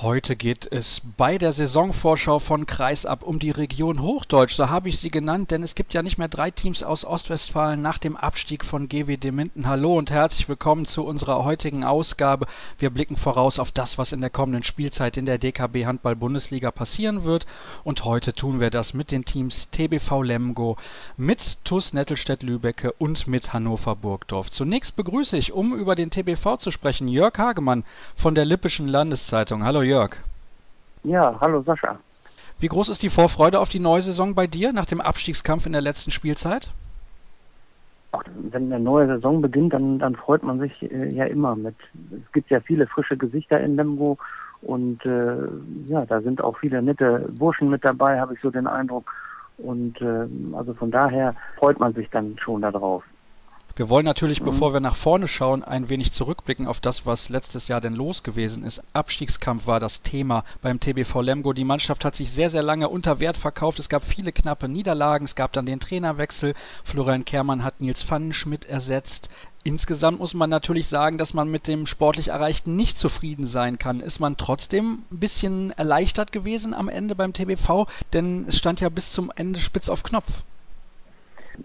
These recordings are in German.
Heute geht es bei der Saisonvorschau von Kreisab um die Region Hochdeutsch, so habe ich sie genannt, denn es gibt ja nicht mehr drei Teams aus Ostwestfalen nach dem Abstieg von GWD Minden. Hallo und herzlich willkommen zu unserer heutigen Ausgabe. Wir blicken voraus auf das, was in der kommenden Spielzeit in der DKB Handball Bundesliga passieren wird und heute tun wir das mit den Teams TBV Lemgo, mit TUS Nettelstedt-Lübecke und mit Hannover Burgdorf. Zunächst begrüße ich, um über den TBV zu sprechen, Jörg Hagemann von der Lippischen Landeszeitung. Hallo Jörg. Ja, hallo Sascha. Wie groß ist die Vorfreude auf die neue Saison bei dir nach dem Abstiegskampf in der letzten Spielzeit? Ach, wenn eine neue Saison beginnt, dann, dann freut man sich äh, ja immer mit. Es gibt ja viele frische Gesichter in Lemgo und äh, ja, da sind auch viele nette Burschen mit dabei, habe ich so den Eindruck. Und äh, also von daher freut man sich dann schon darauf. Wir wollen natürlich, mhm. bevor wir nach vorne schauen, ein wenig zurückblicken auf das, was letztes Jahr denn los gewesen ist. Abstiegskampf war das Thema beim TBV Lemgo. Die Mannschaft hat sich sehr, sehr lange unter Wert verkauft. Es gab viele knappe Niederlagen. Es gab dann den Trainerwechsel. Florian Kehrmann hat Nils Pfannenschmidt ersetzt. Insgesamt muss man natürlich sagen, dass man mit dem sportlich Erreichten nicht zufrieden sein kann. Ist man trotzdem ein bisschen erleichtert gewesen am Ende beim TBV? Denn es stand ja bis zum Ende spitz auf Knopf.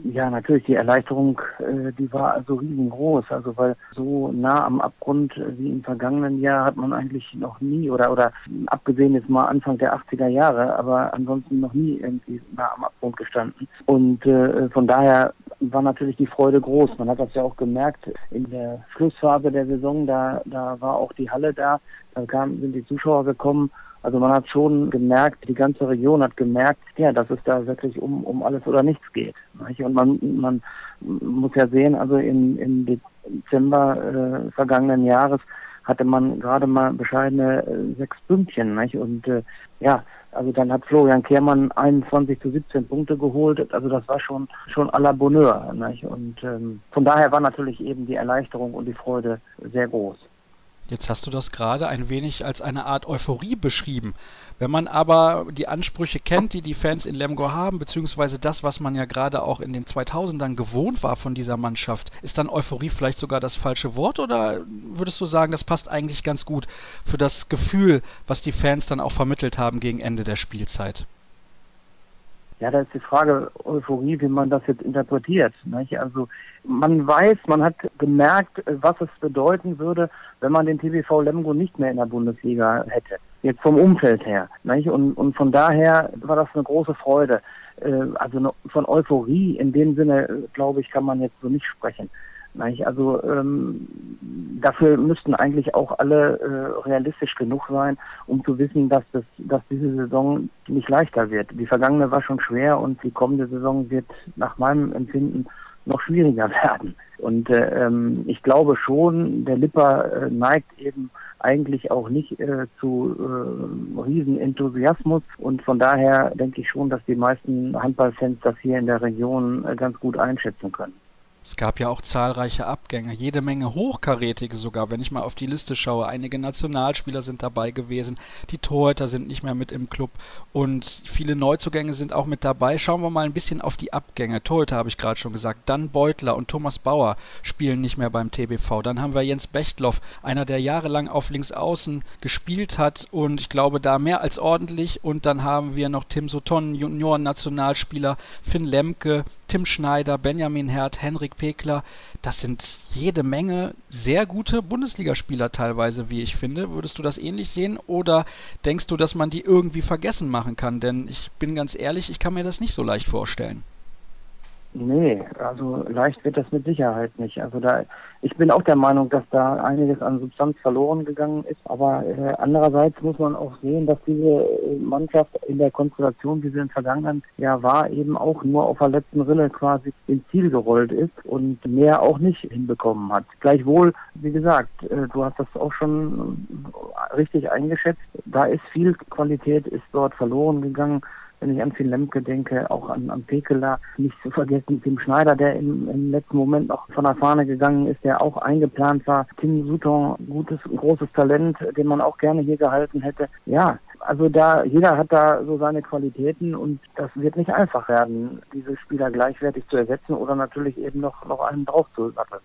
Ja, natürlich, die Erleichterung, äh, die war also riesengroß. Also weil so nah am Abgrund äh, wie im vergangenen Jahr hat man eigentlich noch nie oder oder abgesehen jetzt mal Anfang der 80er Jahre, aber ansonsten noch nie irgendwie nah am Abgrund gestanden. Und äh, von daher war natürlich die Freude groß. Man hat das ja auch gemerkt in der Schlussphase der Saison, da da war auch die Halle da, da kam, sind die Zuschauer gekommen also man hat schon gemerkt, die ganze Region hat gemerkt, ja, dass es da wirklich um, um alles oder nichts geht. Und man, man muss ja sehen, also im, im Dezember äh, vergangenen Jahres hatte man gerade mal bescheidene äh, sechs Pünktchen. Nicht? Und äh, ja, also dann hat Florian Kehrmann 21 zu 17 Punkte geholt. Also das war schon schon à la Bonheur. Nicht? Und ähm, von daher war natürlich eben die Erleichterung und die Freude sehr groß. Jetzt hast du das gerade ein wenig als eine Art Euphorie beschrieben. Wenn man aber die Ansprüche kennt, die die Fans in Lemgo haben, beziehungsweise das, was man ja gerade auch in den 2000ern gewohnt war von dieser Mannschaft, ist dann Euphorie vielleicht sogar das falsche Wort oder würdest du sagen, das passt eigentlich ganz gut für das Gefühl, was die Fans dann auch vermittelt haben gegen Ende der Spielzeit? Ja, da ist die Frage Euphorie, wie man das jetzt interpretiert. Nicht? Also man weiß, man hat gemerkt, was es bedeuten würde, wenn man den TBV Lemgo nicht mehr in der Bundesliga hätte. Jetzt vom Umfeld her. Nicht? Und, und von daher war das eine große Freude. Äh, also von Euphorie in dem Sinne, glaube ich, kann man jetzt so nicht sprechen. Also ähm, dafür müssten eigentlich auch alle äh, realistisch genug sein, um zu wissen, dass das, dass diese Saison nicht leichter wird. Die vergangene war schon schwer und die kommende Saison wird nach meinem Empfinden noch schwieriger werden. Und äh, ähm, ich glaube schon, der Lipper äh, neigt eben eigentlich auch nicht äh, zu äh, Riesenenthusiasmus und von daher denke ich schon, dass die meisten Handballfans das hier in der Region äh, ganz gut einschätzen können. Es gab ja auch zahlreiche Abgänge, jede Menge hochkarätige sogar, wenn ich mal auf die Liste schaue. Einige Nationalspieler sind dabei gewesen, die Torhüter sind nicht mehr mit im Club und viele Neuzugänge sind auch mit dabei. Schauen wir mal ein bisschen auf die Abgänge. Torhüter habe ich gerade schon gesagt. Dan Beutler und Thomas Bauer spielen nicht mehr beim TBV. Dann haben wir Jens Bechtloff, einer, der jahrelang auf Linksaußen gespielt hat und ich glaube da mehr als ordentlich. Und dann haben wir noch Tim Sutton, Junioren-Nationalspieler, Finn Lemke, Tim Schneider, Benjamin Herd, Henrik Pekler, das sind jede Menge sehr gute Bundesligaspieler teilweise, wie ich finde. Würdest du das ähnlich sehen oder denkst du, dass man die irgendwie vergessen machen kann? Denn ich bin ganz ehrlich, ich kann mir das nicht so leicht vorstellen. Nee, also leicht wird das mit Sicherheit nicht. Also da, ich bin auch der Meinung, dass da einiges an Substanz verloren gegangen ist. Aber äh, andererseits muss man auch sehen, dass diese äh, Mannschaft in der Konstellation, wie sie im vergangenen Jahr war, eben auch nur auf der letzten Rille quasi ins Ziel gerollt ist und mehr auch nicht hinbekommen hat. Gleichwohl, wie gesagt, äh, du hast das auch schon äh, richtig eingeschätzt. Da ist viel Qualität, ist dort verloren gegangen wenn ich an Finn Lemke denke, auch an, an Pekela, nicht zu vergessen Tim Schneider, der im, im letzten Moment noch von der Fahne gegangen ist, der auch eingeplant war. Tim Sutton, gutes, großes Talent, den man auch gerne hier gehalten hätte. Ja, Also da, jeder hat da so seine Qualitäten und das wird nicht einfach werden, diese Spieler gleichwertig zu ersetzen oder natürlich eben noch, noch einen drauf zu satteln.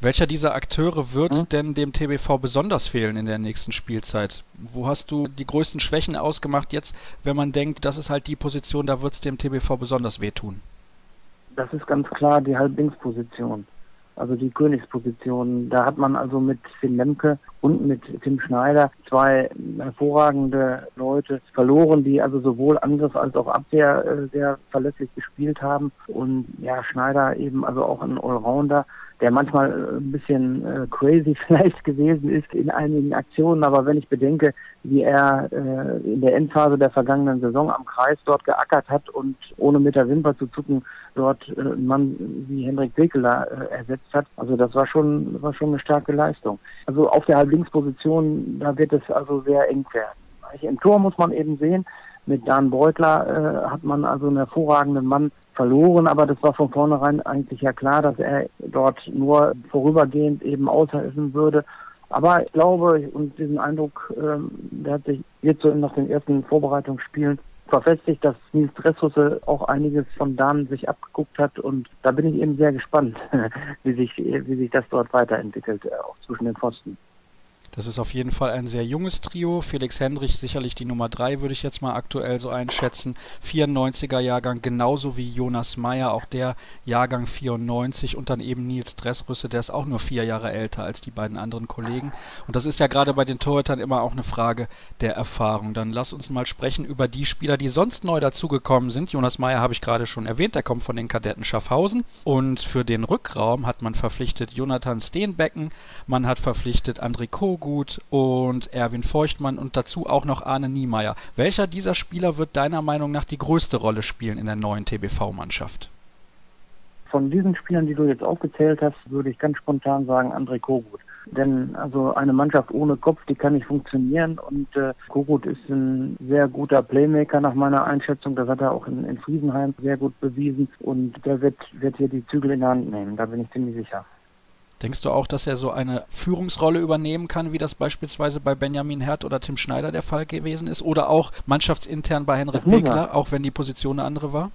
Welcher dieser Akteure wird hm? denn dem TBV besonders fehlen in der nächsten Spielzeit? Wo hast du die größten Schwächen ausgemacht jetzt, wenn man denkt, das ist halt die Position, da wird es dem TBV besonders wehtun? Das ist ganz klar die Halblinksposition also die Königsposition. Da hat man also mit Finn Lemke und mit Tim Schneider zwei hervorragende Leute verloren, die also sowohl Angriff als auch Abwehr äh, sehr verlässlich gespielt haben. Und ja, Schneider eben also auch ein Allrounder der manchmal äh, ein bisschen äh, crazy vielleicht gewesen ist in einigen Aktionen, aber wenn ich bedenke, wie er in der Endphase der vergangenen Saison am Kreis dort geackert hat und ohne mit der Wimper zu zucken dort einen Mann wie Hendrik Pekeler äh, ersetzt hat, also das war schon war schon eine starke Leistung. Also auf der Halblinksposition, da wird es also sehr eng werden. Im Tor muss man eben sehen, mit Dan Beutler äh, hat man also einen hervorragenden Mann verloren, aber das war von vornherein eigentlich ja klar, dass er dort nur vorübergehend eben aushelfen würde. Aber ich glaube, und diesen Eindruck, ähm, der hat sich jetzt so nach den ersten Vorbereitungsspielen verfestigt, dass Nils Dressrusse auch einiges von Dan sich abgeguckt hat und da bin ich eben sehr gespannt, wie sich, wie sich das dort weiterentwickelt, äh, auch zwischen den Pfosten. Das ist auf jeden Fall ein sehr junges Trio. Felix Hendrich sicherlich die Nummer 3, würde ich jetzt mal aktuell so einschätzen. 94er Jahrgang, genauso wie Jonas Meyer, auch der Jahrgang 94 und dann eben Nils Dressrüsse, der ist auch nur vier Jahre älter als die beiden anderen Kollegen. Und das ist ja gerade bei den Torhütern immer auch eine Frage der Erfahrung. Dann lass uns mal sprechen über die Spieler, die sonst neu dazugekommen sind. Jonas Meyer habe ich gerade schon erwähnt, der kommt von den Kadetten Schaffhausen. Und für den Rückraum hat man verpflichtet Jonathan Steenbecken, man hat verpflichtet André Kogu, Korkut und Erwin Feuchtmann und dazu auch noch Arne Niemeyer. Welcher dieser Spieler wird deiner Meinung nach die größte Rolle spielen in der neuen TBV-Mannschaft? Von diesen Spielern, die du jetzt aufgezählt hast, würde ich ganz spontan sagen André Kogut. Denn also eine Mannschaft ohne Kopf, die kann nicht funktionieren und äh, Kogut ist ein sehr guter Playmaker nach meiner Einschätzung. Das hat er auch in, in Friesenheim sehr gut bewiesen und der wird, wird hier die Zügel in der Hand nehmen, da bin ich ziemlich sicher. Denkst du auch, dass er so eine Führungsrolle übernehmen kann, wie das beispielsweise bei Benjamin Herd oder Tim Schneider der Fall gewesen ist? Oder auch mannschaftsintern bei Henrik Pekler, auch wenn die Position eine andere war?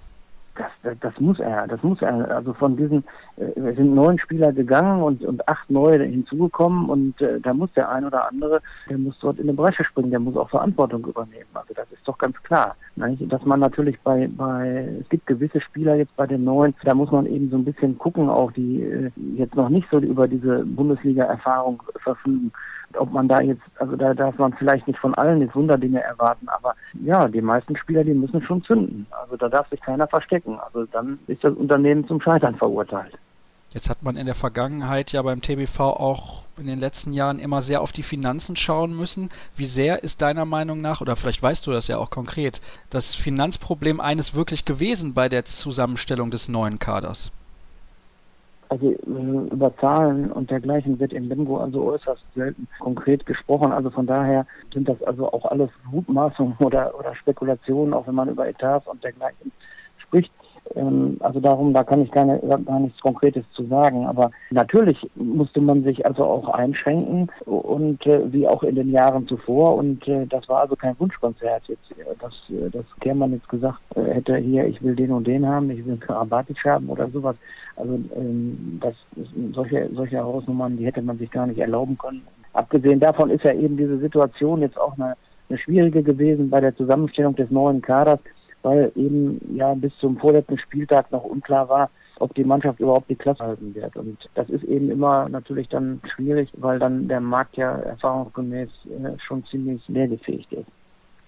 Das, das, muss er, das muss er. Also von diesen, äh, sind neun Spieler gegangen und, und acht neue hinzugekommen und äh, da muss der ein oder andere, der muss dort in eine Bresche springen, der muss auch Verantwortung übernehmen. Also das ist doch ganz klar. Nicht? Dass man natürlich bei, bei, es gibt gewisse Spieler jetzt bei den neuen, da muss man eben so ein bisschen gucken, auch die äh, jetzt noch nicht so über diese Bundesliga-Erfahrung verfügen ob man da jetzt, also da darf man vielleicht nicht von allen jetzt Wunderdinge erwarten, aber ja, die meisten Spieler, die müssen schon zünden. Also da darf sich keiner verstecken. Also dann ist das Unternehmen zum Scheitern verurteilt. Jetzt hat man in der Vergangenheit ja beim TBV auch in den letzten Jahren immer sehr auf die Finanzen schauen müssen. Wie sehr ist deiner Meinung nach, oder vielleicht weißt du das ja auch konkret, das Finanzproblem eines wirklich gewesen bei der Zusammenstellung des neuen Kaders? Also äh, über Zahlen und dergleichen wird in Limbo also äußerst selten konkret gesprochen. Also von daher sind das also auch alles Mutmaßungen oder, oder Spekulationen, auch wenn man über Etats und dergleichen spricht. Ähm, also darum, da kann ich gar, nicht, gar nichts Konkretes zu sagen. Aber natürlich musste man sich also auch einschränken und äh, wie auch in den Jahren zuvor. Und äh, das war also kein Wunschkonzert jetzt. Äh, das, äh, das Kehrmann jetzt gesagt hätte hier, ich will den und den haben, ich will Karabatic haben oder sowas. Also ähm, das solche, solche Hausnummern, die hätte man sich gar nicht erlauben können. Abgesehen davon ist ja eben diese Situation jetzt auch eine, eine schwierige gewesen bei der Zusammenstellung des neuen Kaders weil eben ja bis zum vorletzten Spieltag noch unklar war, ob die Mannschaft überhaupt die Klasse halten wird. Und das ist eben immer natürlich dann schwierig, weil dann der Markt ja erfahrungsgemäß äh, schon ziemlich leergefähigt ist.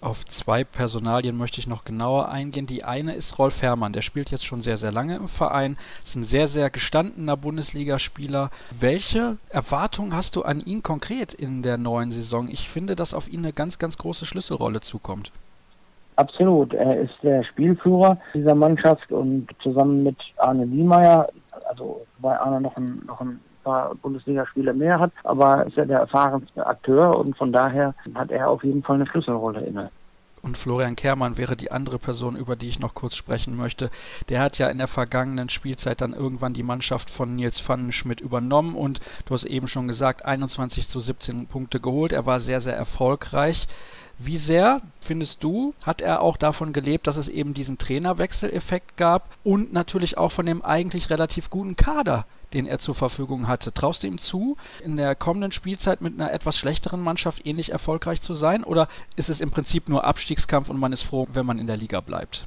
Auf zwei Personalien möchte ich noch genauer eingehen. Die eine ist Rolf Herrmann. Der spielt jetzt schon sehr, sehr lange im Verein. Ist ein sehr, sehr gestandener Bundesligaspieler. Welche Erwartungen hast du an ihn konkret in der neuen Saison? Ich finde, dass auf ihn eine ganz, ganz große Schlüsselrolle zukommt. Absolut. Er ist der Spielführer dieser Mannschaft und zusammen mit Arne Niemeyer, also bei Arne noch ein, noch ein paar Bundesligaspiele mehr hat, aber ist er der erfahrenste Akteur und von daher hat er auf jeden Fall eine Schlüsselrolle inne. Und Florian Kehrmann wäre die andere Person, über die ich noch kurz sprechen möchte. Der hat ja in der vergangenen Spielzeit dann irgendwann die Mannschaft von Nils Pfannenschmidt übernommen und du hast eben schon gesagt, 21 zu 17 Punkte geholt. Er war sehr, sehr erfolgreich. Wie sehr, findest du, hat er auch davon gelebt, dass es eben diesen Trainerwechseleffekt gab und natürlich auch von dem eigentlich relativ guten Kader, den er zur Verfügung hatte? Traust du ihm zu, in der kommenden Spielzeit mit einer etwas schlechteren Mannschaft ähnlich erfolgreich zu sein? Oder ist es im Prinzip nur Abstiegskampf und man ist froh, wenn man in der Liga bleibt?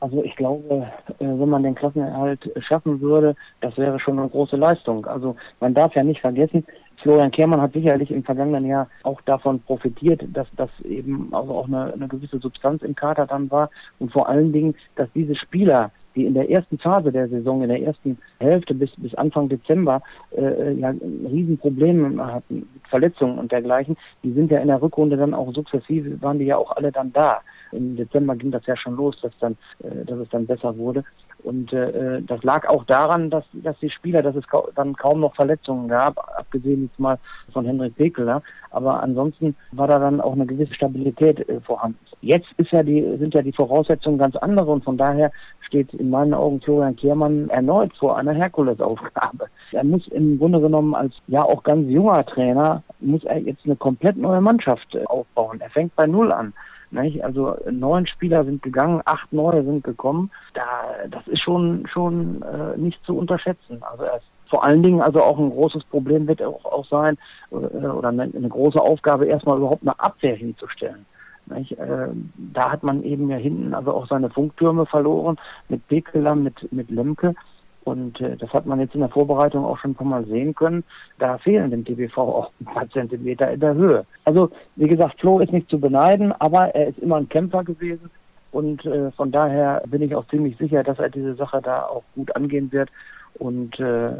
Also ich glaube, äh, wenn man den Klassenerhalt schaffen würde, das wäre schon eine große Leistung. Also man darf ja nicht vergessen, Florian Kehrmann hat sicherlich im vergangenen Jahr auch davon profitiert, dass das eben also auch eine, eine gewisse Substanz im Kader dann war und vor allen Dingen, dass diese Spieler, die in der ersten Phase der Saison, in der ersten Hälfte bis, bis Anfang Dezember äh, ja, Riesenprobleme hatten, Verletzungen und dergleichen, die sind ja in der Rückrunde dann auch sukzessive, waren die ja auch alle dann da. Im Dezember ging das ja schon los, dass dann, äh, dass es dann besser wurde. Und äh, das lag auch daran, dass, dass die Spieler, dass es dann kaum noch Verletzungen gab, abgesehen jetzt mal von Henrik Pekeler. Aber ansonsten war da dann auch eine gewisse Stabilität äh, vorhanden. Jetzt ist ja die, sind ja die Voraussetzungen ganz andere und von daher steht in meinen Augen Florian Kehrmann erneut vor einer Herkulesaufgabe. Er muss im Grunde genommen als ja auch ganz junger Trainer, muss er jetzt eine komplett neue Mannschaft äh, aufbauen. Er fängt bei Null an. Nicht? Also neun Spieler sind gegangen, acht neue sind gekommen. Da, das ist schon schon äh, nicht zu unterschätzen. Also er vor allen Dingen also auch ein großes Problem wird auch, auch sein äh, oder eine, eine, große Aufgabe erstmal überhaupt eine Abwehr hinzustellen. Nicht? Äh, da hat man eben ja hinten also auch seine Funktürme verloren mit Pekeler, mit mit Lemke. Und äh, das hat man jetzt in der Vorbereitung auch schon ein paar Mal sehen können. Da fehlen dem TBV auch ein paar Zentimeter in der Höhe. Also, wie gesagt, Flo ist nicht zu beneiden, aber er ist immer ein Kämpfer gewesen. Und äh, von daher bin ich auch ziemlich sicher, dass er diese Sache da auch gut angehen wird. Und äh, äh,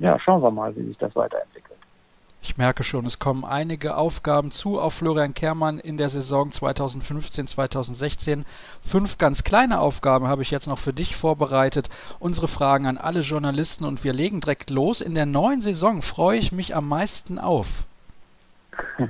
ja, schauen wir mal, wie sich das weiterentwickelt. Ich merke schon, es kommen einige Aufgaben zu auf Florian Kehrmann in der Saison 2015-2016. Fünf ganz kleine Aufgaben habe ich jetzt noch für dich vorbereitet. Unsere Fragen an alle Journalisten und wir legen direkt los. In der neuen Saison freue ich mich am meisten auf.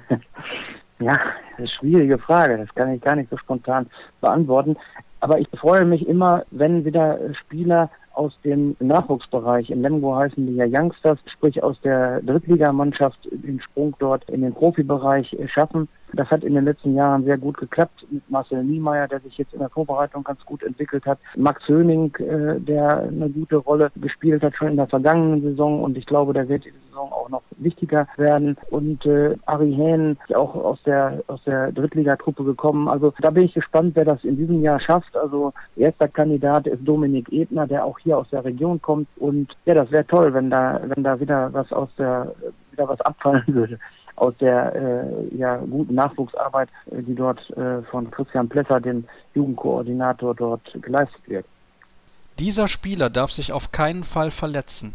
ja, eine schwierige Frage. Das kann ich gar nicht so spontan beantworten. Aber ich freue mich immer, wenn wieder Spieler aus dem Nachwuchsbereich. In Lemgo heißen die ja Youngsters, sprich aus der Drittligamannschaft den Sprung dort in den Profibereich schaffen. Das hat in den letzten Jahren sehr gut geklappt mit Marcel Niemeyer, der sich jetzt in der Vorbereitung ganz gut entwickelt hat. Max Höning, äh, der eine gute Rolle gespielt hat schon in der vergangenen Saison und ich glaube, der wird die Saison auch noch wichtiger werden. Und äh, Ari Hähn, auch aus der aus der Drittligatruppe gekommen. Also da bin ich gespannt, wer das in diesem Jahr schafft. Also erster Kandidat ist Dominik Ebner, der auch hier aus der Region kommt. Und ja, das wäre toll, wenn da wenn da wieder was aus der wieder was abfallen würde aus der äh, ja, guten Nachwuchsarbeit, äh, die dort äh, von Christian Plesser, dem Jugendkoordinator, dort geleistet wird. Dieser Spieler darf sich auf keinen Fall verletzen.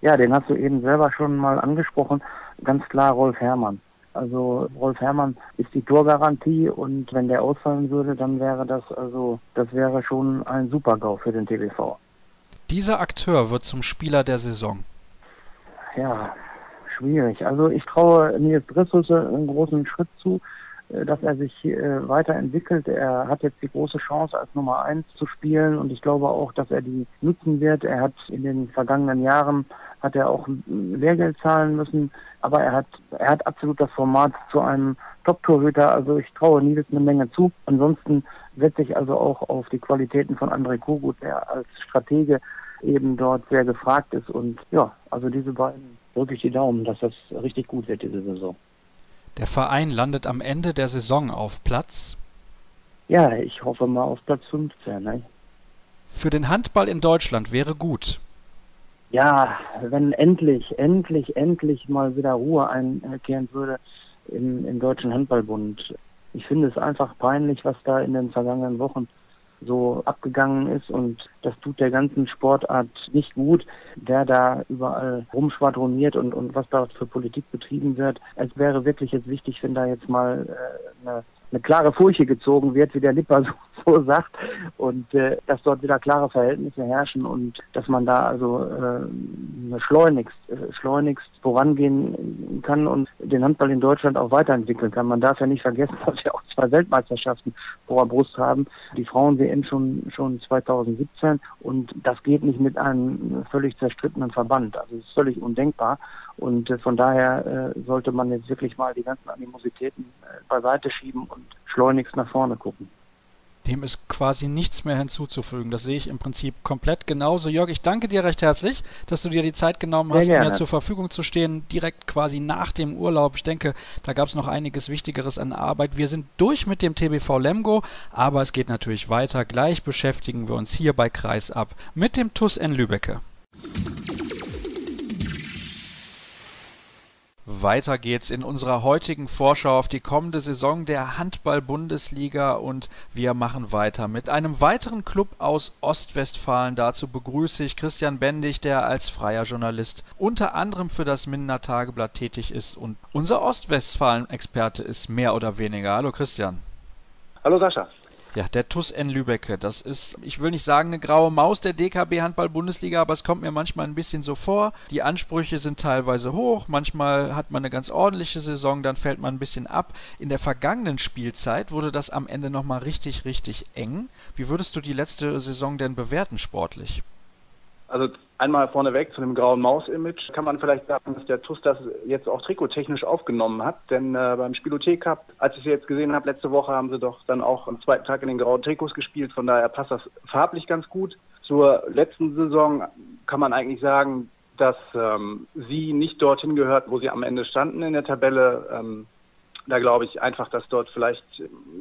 Ja, den hast du eben selber schon mal angesprochen. Ganz klar Rolf Herrmann. Also Rolf Herrmann ist die Torgarantie und wenn der ausfallen würde, dann wäre das also das wäre schon ein Super-GAU für den TVV. Dieser Akteur wird zum Spieler der Saison. Ja, schwierig. Also ich traue Nils Dressusse einen großen Schritt zu, äh, dass er sich äh, weiterentwickelt. Er hat jetzt die große Chance, als Nummer eins zu spielen und ich glaube auch, dass er die nutzen wird. Er hat in den vergangenen Jahren hat er auch Lehrgeld zahlen müssen, aber er hat er hat absolut das Format zu einem Top-Torhüter. Also ich traue Nils eine Menge zu. Ansonsten setze ich also auch auf die Qualitäten von André Kogut, der als Stratege eben dort sehr gefragt ist. Und ja, also diese beiden drücke ich die Daumen, dass das richtig gut wird diese Saison. Der Verein landet am Ende der Saison auf Platz? Ja, ich hoffe mal auf Platz 15. Ne? Für den Handball in Deutschland wäre gut. Ja, wenn endlich, endlich, endlich mal wieder Ruhe einkehren würde im, im Deutschen Handballbund. Ich finde es einfach peinlich, was da in den vergangenen Wochen so abgegangen ist und das tut der ganzen Sportart nicht gut, der da überall rumschwadroniert und, und was da für Politik betrieben wird. Es wäre wirklich jetzt wichtig, wenn da jetzt mal äh, eine, eine klare Furche gezogen wird, wie der Lipper so so sagt und äh, dass dort wieder klare Verhältnisse herrschen und dass man da also äh, schleunigst, äh, schleunigst vorangehen kann und den Handball in Deutschland auch weiterentwickeln kann. Man darf ja nicht vergessen, dass wir auch zwei Weltmeisterschaften vor der Brust haben. Die Frauen-WM schon, schon 2017 und das geht nicht mit einem völlig zerstrittenen Verband. Also es ist völlig undenkbar. Und äh, von daher äh, sollte man jetzt wirklich mal die ganzen Animositäten äh, beiseite schieben und schleunigst nach vorne gucken. Dem ist quasi nichts mehr hinzuzufügen. Das sehe ich im Prinzip komplett genauso. Jörg, ich danke dir recht herzlich, dass du dir die Zeit genommen hast, mir zur Verfügung zu stehen, direkt quasi nach dem Urlaub. Ich denke, da gab es noch einiges Wichtigeres an Arbeit. Wir sind durch mit dem TBV Lemgo, aber es geht natürlich weiter. Gleich beschäftigen wir uns hier bei Kreis ab mit dem TUS N Lübecke. Weiter geht's in unserer heutigen Vorschau auf die kommende Saison der Handball-Bundesliga und wir machen weiter mit einem weiteren Club aus Ostwestfalen. Dazu begrüße ich Christian Bendig, der als freier Journalist unter anderem für das Mindener Tageblatt tätig ist und unser Ostwestfalen-Experte ist mehr oder weniger. Hallo Christian. Hallo Sascha. Ja, der TUS N Lübecke, das ist, ich will nicht sagen eine graue Maus der DKB Handball Bundesliga, aber es kommt mir manchmal ein bisschen so vor. Die Ansprüche sind teilweise hoch, manchmal hat man eine ganz ordentliche Saison, dann fällt man ein bisschen ab. In der vergangenen Spielzeit wurde das am Ende nochmal richtig, richtig eng. Wie würdest du die letzte Saison denn bewerten sportlich? Also einmal vorneweg zu dem grauen Maus-Image kann man vielleicht sagen, dass der TUS das jetzt auch trikottechnisch aufgenommen hat. Denn äh, beim Spielothek Cup, als ich sie jetzt gesehen habe, letzte Woche haben sie doch dann auch am zweiten Tag in den grauen Trikots gespielt. Von daher passt das farblich ganz gut. Zur letzten Saison kann man eigentlich sagen, dass ähm, sie nicht dorthin gehört, wo sie am Ende standen in der Tabelle. Ähm, da glaube ich einfach, dass dort vielleicht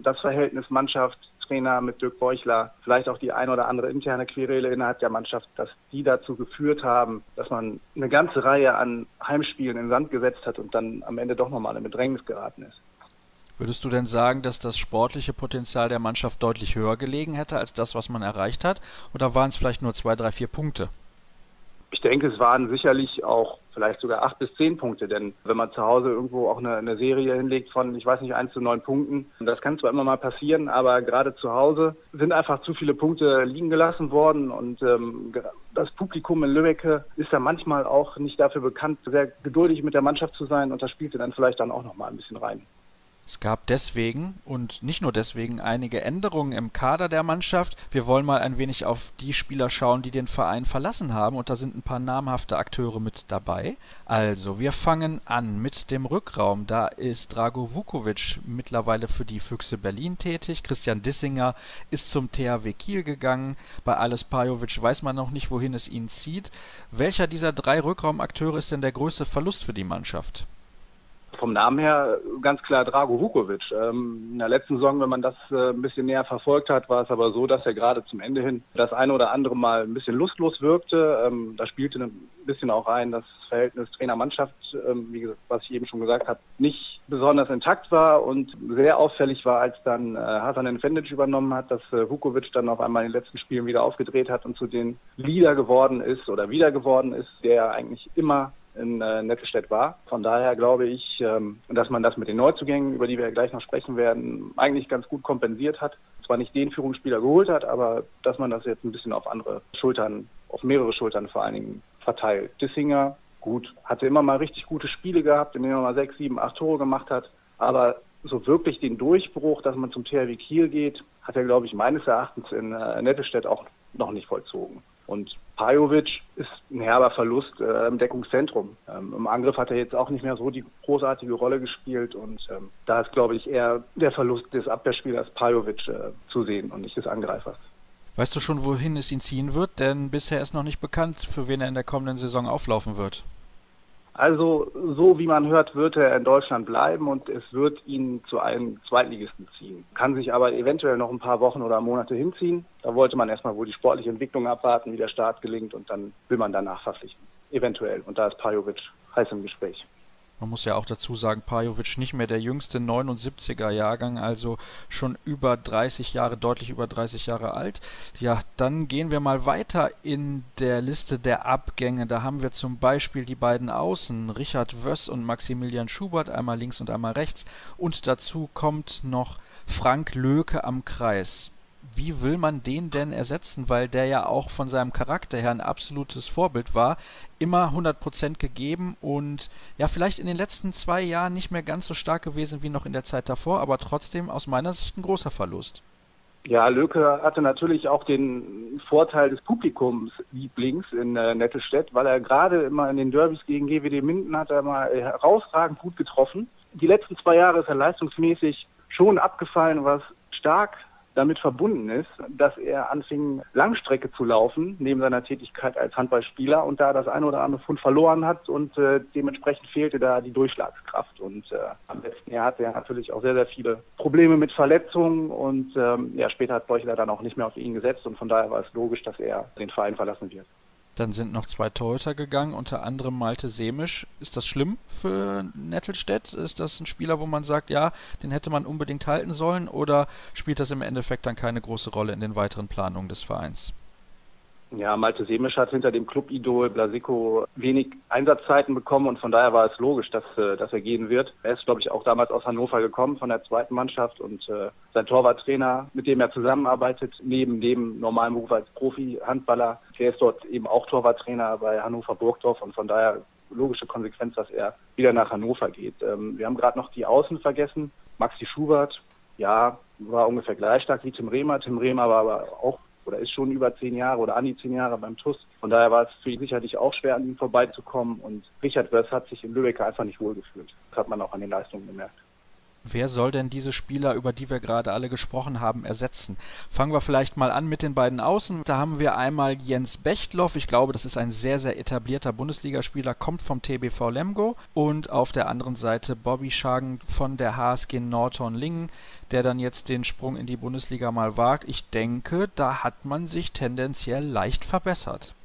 das Verhältnis Mannschaft Trainer mit Dirk Beuchler, vielleicht auch die ein oder andere interne Querele innerhalb der Mannschaft, dass die dazu geführt haben, dass man eine ganze Reihe an Heimspielen in Sand gesetzt hat und dann am Ende doch nochmal in Bedrängnis geraten ist. Würdest du denn sagen, dass das sportliche Potenzial der Mannschaft deutlich höher gelegen hätte als das, was man erreicht hat? Oder waren es vielleicht nur zwei, drei, vier Punkte? Ich denke, es waren sicherlich auch vielleicht sogar acht bis zehn Punkte, denn wenn man zu Hause irgendwo auch eine, eine Serie hinlegt von, ich weiß nicht, eins zu neun Punkten, das kann zwar immer mal passieren, aber gerade zu Hause sind einfach zu viele Punkte liegen gelassen worden und ähm, das Publikum in Lübeck ist ja manchmal auch nicht dafür bekannt, sehr geduldig mit der Mannschaft zu sein und das spielte dann vielleicht dann auch noch mal ein bisschen rein. Es gab deswegen und nicht nur deswegen einige Änderungen im Kader der Mannschaft. Wir wollen mal ein wenig auf die Spieler schauen, die den Verein verlassen haben und da sind ein paar namhafte Akteure mit dabei. Also, wir fangen an mit dem Rückraum. Da ist Drago Vukovic mittlerweile für die Füchse Berlin tätig. Christian Dissinger ist zum THW Kiel gegangen. Bei Ales Pajovic weiß man noch nicht, wohin es ihn zieht. Welcher dieser drei Rückraumakteure ist denn der größte Verlust für die Mannschaft? Vom Namen her ganz klar Drago Vukovic. Ähm, in der letzten Saison, wenn man das äh, ein bisschen näher verfolgt hat, war es aber so, dass er gerade zum Ende hin das eine oder andere Mal ein bisschen lustlos wirkte. Ähm, da spielte ein bisschen auch rein, das Verhältnis Trainer-Mannschaft, ähm, wie gesagt, was ich eben schon gesagt habe, nicht besonders intakt war und sehr auffällig war, als dann äh, Hasan Fendic übernommen hat, dass äh, Vukovic dann auf einmal in den letzten Spielen wieder aufgedreht hat und zu den Leader geworden ist oder wieder geworden ist, der eigentlich immer in äh, Nettelstedt war. Von daher glaube ich, ähm, dass man das mit den Neuzugängen, über die wir ja gleich noch sprechen werden, eigentlich ganz gut kompensiert hat. Zwar nicht den Führungsspieler geholt hat, aber dass man das jetzt ein bisschen auf andere Schultern, auf mehrere Schultern vor allen Dingen verteilt. Dissinger, gut, hatte immer mal richtig gute Spiele gehabt, in denen er mal sechs, sieben, acht Tore gemacht hat, aber so wirklich den Durchbruch, dass man zum THW Kiel geht, hat er, glaube ich, meines Erachtens in äh, Nettelstedt auch noch nicht vollzogen. Und Pajovic ist ein herber Verlust äh, im Deckungszentrum. Ähm, Im Angriff hat er jetzt auch nicht mehr so die großartige Rolle gespielt und ähm, da ist, glaube ich, eher der Verlust des Abwehrspielers Pajovic äh, zu sehen und nicht des Angreifers. Weißt du schon, wohin es ihn ziehen wird? Denn bisher ist noch nicht bekannt, für wen er in der kommenden Saison auflaufen wird. Also so wie man hört, wird er in Deutschland bleiben und es wird ihn zu einem Zweitligisten ziehen. Kann sich aber eventuell noch ein paar Wochen oder Monate hinziehen. Da wollte man erstmal wohl die sportliche Entwicklung abwarten, wie der Start gelingt und dann will man danach verpflichten. Eventuell. Und da ist Pajovic heiß im Gespräch. Man muss ja auch dazu sagen, Pajovic nicht mehr der jüngste 79er Jahrgang, also schon über 30 Jahre, deutlich über 30 Jahre alt. Ja, dann gehen wir mal weiter in der Liste der Abgänge. Da haben wir zum Beispiel die beiden Außen, Richard Wöss und Maximilian Schubert, einmal links und einmal rechts. Und dazu kommt noch Frank Löke am Kreis. Wie will man den denn ersetzen, weil der ja auch von seinem Charakter her ein absolutes Vorbild war, immer 100% gegeben und ja, vielleicht in den letzten zwei Jahren nicht mehr ganz so stark gewesen wie noch in der Zeit davor, aber trotzdem aus meiner Sicht ein großer Verlust. Ja, Löke hatte natürlich auch den Vorteil des Publikums Lieblings in äh, Nettelstedt, weil er gerade immer in den Derbys gegen GWD Minden hat er mal herausragend gut getroffen. Die letzten zwei Jahre ist er leistungsmäßig schon abgefallen, was stark damit verbunden ist, dass er anfing, Langstrecke zu laufen, neben seiner Tätigkeit als Handballspieler und da das eine oder andere Pfund verloren hat und äh, dementsprechend fehlte da die Durchschlagskraft. Und äh, am letzten Jahr hatte er natürlich auch sehr, sehr viele Probleme mit Verletzungen und ähm, ja, später hat Beuchler dann auch nicht mehr auf ihn gesetzt und von daher war es logisch, dass er den Verein verlassen wird. Dann sind noch zwei Torhüter gegangen, unter anderem Malte Semisch. Ist das schlimm für Nettelstedt? Ist das ein Spieler, wo man sagt, ja, den hätte man unbedingt halten sollen? Oder spielt das im Endeffekt dann keine große Rolle in den weiteren Planungen des Vereins? Ja, Malte Semisch hat hinter dem Club-Idol Blasico wenig Einsatzzeiten bekommen und von daher war es logisch, dass, äh, dass er gehen wird. Er ist, glaube ich, auch damals aus Hannover gekommen von der zweiten Mannschaft und äh, sein Torwarttrainer, mit dem er zusammenarbeitet, neben dem normalen Beruf als Profi-Handballer, der ist dort eben auch Torwarttrainer bei Hannover Burgdorf und von daher logische Konsequenz, dass er wieder nach Hannover geht. Ähm, wir haben gerade noch die Außen vergessen. Maxi Schubert, ja, war ungefähr gleich stark wie Tim Rehmer. Tim Rehmer war aber auch oder ist schon über zehn Jahre oder an die zehn Jahre beim TUS. Von daher war es für ihn sicherlich auch schwer, an ihm vorbeizukommen. Und Richard Wörs hat sich in Lübeck einfach nicht wohlgefühlt. Das hat man auch an den Leistungen gemerkt. Wer soll denn diese Spieler, über die wir gerade alle gesprochen haben, ersetzen? Fangen wir vielleicht mal an mit den beiden Außen. Da haben wir einmal Jens Bechtloff. Ich glaube, das ist ein sehr, sehr etablierter Bundesligaspieler, kommt vom TBV Lemgo. Und auf der anderen Seite Bobby Schagen von der HSG Nordhorn-Lingen, der dann jetzt den Sprung in die Bundesliga mal wagt. Ich denke, da hat man sich tendenziell leicht verbessert.